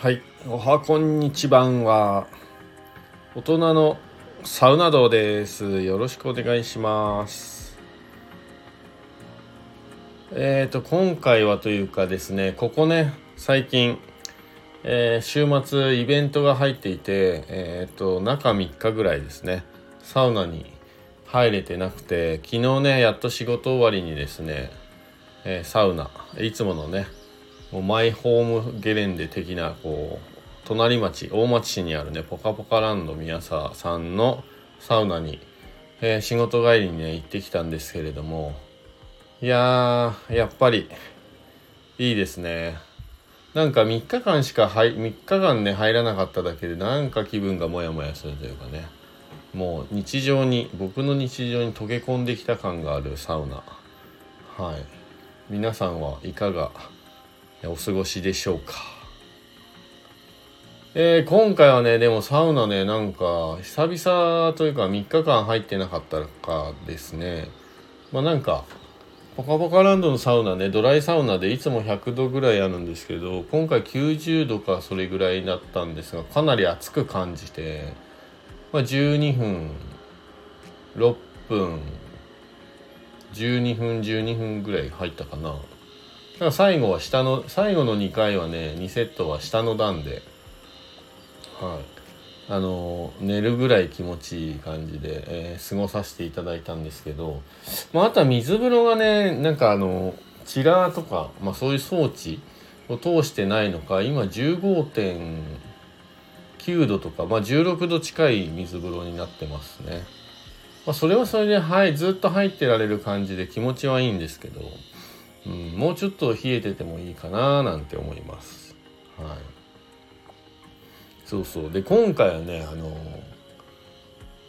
はい、おはこんにちばんは大人のサウナ道です。よろしくお願いします。えっ、と今回はというかですね、ここね最近、えー週末イベントが入っていて、えっ、と中3日ぐらいですね、サウナに入れてなくて、昨日ねやっと仕事終わりにですね、えサウナいつものねもうマイホームゲレンデ的なこう隣町大町市にあるねポカポカランド宮沢さんのサウナに、えー仕事帰りにね行ってきたんですけれどもいやーやっぱりいいですね。なんか3日間しか入3日間ね入らなかっただけでなんか気分がモヤモヤするというかね。もう日常に僕の日常に溶け込んできた感があるサウナ。はい。皆さんはいかがお過ごしでしょうか。えー今回はねでもサウナねなんか久々というか3日間入ってなかったかですね。まあなんかポカポカランドのサウナねドライサウナでいつも100度ぐらいあるんですけど今回90度かそれぐらいだったんですがかなり暑く感じて、まあ、12分6分12分12分ぐらい入ったかな。ら最後は下の最後の2回はね2セットは下の段ではいあの寝るぐらい気持ちいい感じで、えー過ごさせていただいたんですけど、まあ、あとは水風呂がねなんかあのチラーとか、まあ、そういう装置を通してないのか今15.9度とか、まあ、16度近い水風呂になってますね。まあ、それはそれで、はい、ずっと入ってられる感じで気持ちはいいんですけど、うん、もうちょっと冷えててもいいかななんて思います。はい。そうそう。で、今回はね、あの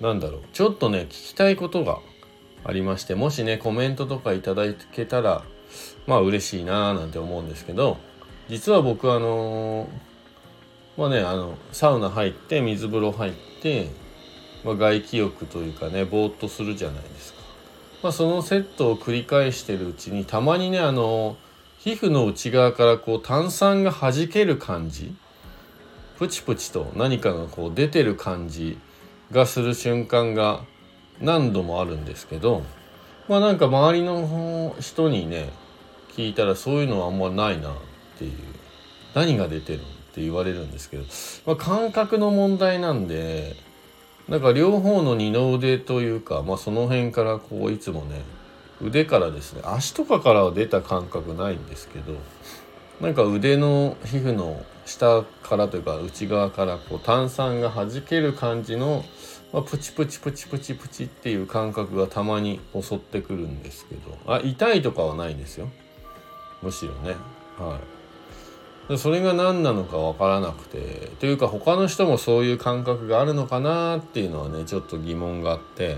なんだろう、ちょっとね、聞きたいことがありまして、もしね、コメントとかいただけたら、まあ嬉しいななんて思うんですけど、実は僕あのまあね、あの、サウナ入って、水風呂入って、まあ、外気浴というかねぼーっとするじゃないですか、まあ、そのセットを繰り返してるうちにたまにねあの皮膚の内側からこう炭酸が弾ける感じプチプチと何かがこう出てる感じがする瞬間が何度もあるんですけどまあなんか周りの人にね聞いたらそういうのはあんまないなっていう何が出てるって言われるんですけど、まあ、感覚の問題なんでなんか両方の二の腕というか、まあ、その辺からこういつもね腕からですね足とかからは出た感覚ないんですけどなんか腕の皮膚の下からというか内側からこう炭酸が弾ける感じの、まあ、プチプチプチプチプチっていう感覚がたまに襲ってくるんですけどあ痛いとかはないんですよむしろねはい。それが何なのか分からなくてというか他の人もそういう感覚があるのかなっていうのはねちょっと疑問があって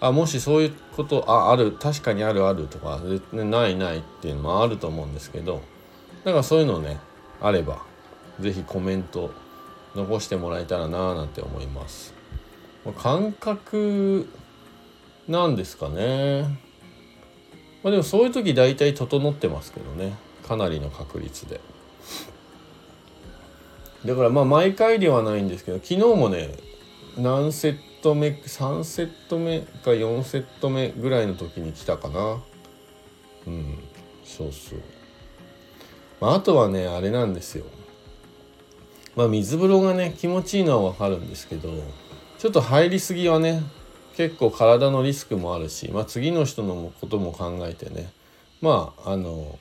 あもしそういうことあある確かにあるあるとかでないないっていうのもあると思うんですけどだからそういうのねあれば是非コメント残してもらえたらななんて思います。感覚なんですかね。まあでもそういう時大体整ってますけどねかなりの確率で。だからまあ毎回ではないんですけど昨日もね何セット目3セット目か4セット目ぐらいの時に来たかな。うんそうそう、まあ、あとはねあれなんですよ。まあ水風呂がね気持ちいいのはわかるんですけどちょっと入りすぎはね結構体のリスクもあるし、まあ、次の人のことも考えてね。まああの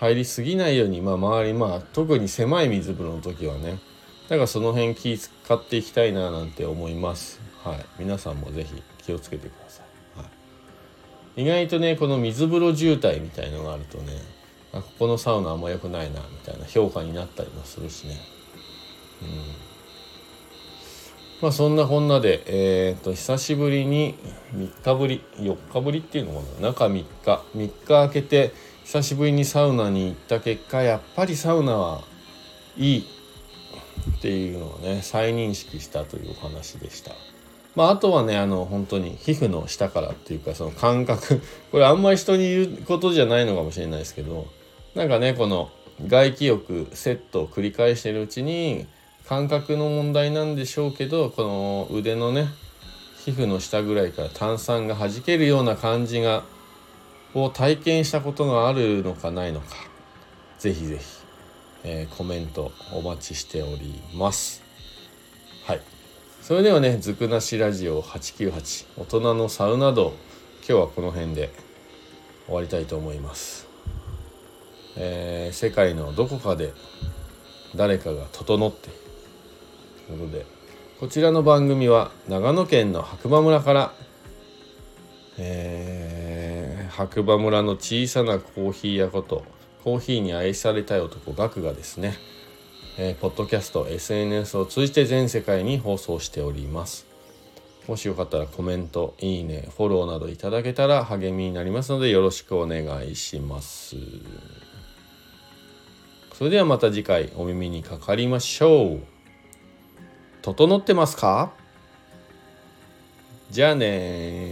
入りすぎないように、まあ、周りまあ特に狭い水風呂の時はねだからその辺気使っていきたいななんて思います。はい。皆さんも是非気をつけてください、はい、意外とねこの水風呂渋滞みたいのがあるとねあここのサウナあんま良くないなみたいな評価になったりもするしね。うん。まあそんなこんなでえっ、と久しぶりに3日ぶり4日ぶりっていうのかな？中3日。3日空けて久しぶりにサウナに行った結果やっぱりサウナはいいっていうのをね再認識したというお話でした。まあ、あとはねあの本当に皮膚の下からっていうかその感覚 これあんまり人に言うことじゃないのかもしれないですけどなんかねこの外気浴セットを繰り返してるうちに感覚の問題なんでしょうけどこの腕のね皮膚の下ぐらいから炭酸が弾けるような感じがを体験したことがあるのかないのかぜひぜひ、えー、コメントお待ちしております。はい。それではねずくなしラジオ898大人のサウナ道今日はこの辺で終わりたいと思います、えー、世界のどこかで誰かが整ってということでこちらの番組は長野県の白馬村から、えー、白馬村の小さなコーヒー屋ことコーヒーに愛されたい男ガクがですね、えー、ポッドキャスト SNS を通じて全世界に放送しております。もしよかったらコメントいいねフォローなどいただけたら励みになりますのでよろしくお願いします。それではまた次回お耳にかかりましょう。整ってますか？じゃあね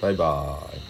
バイバーイ。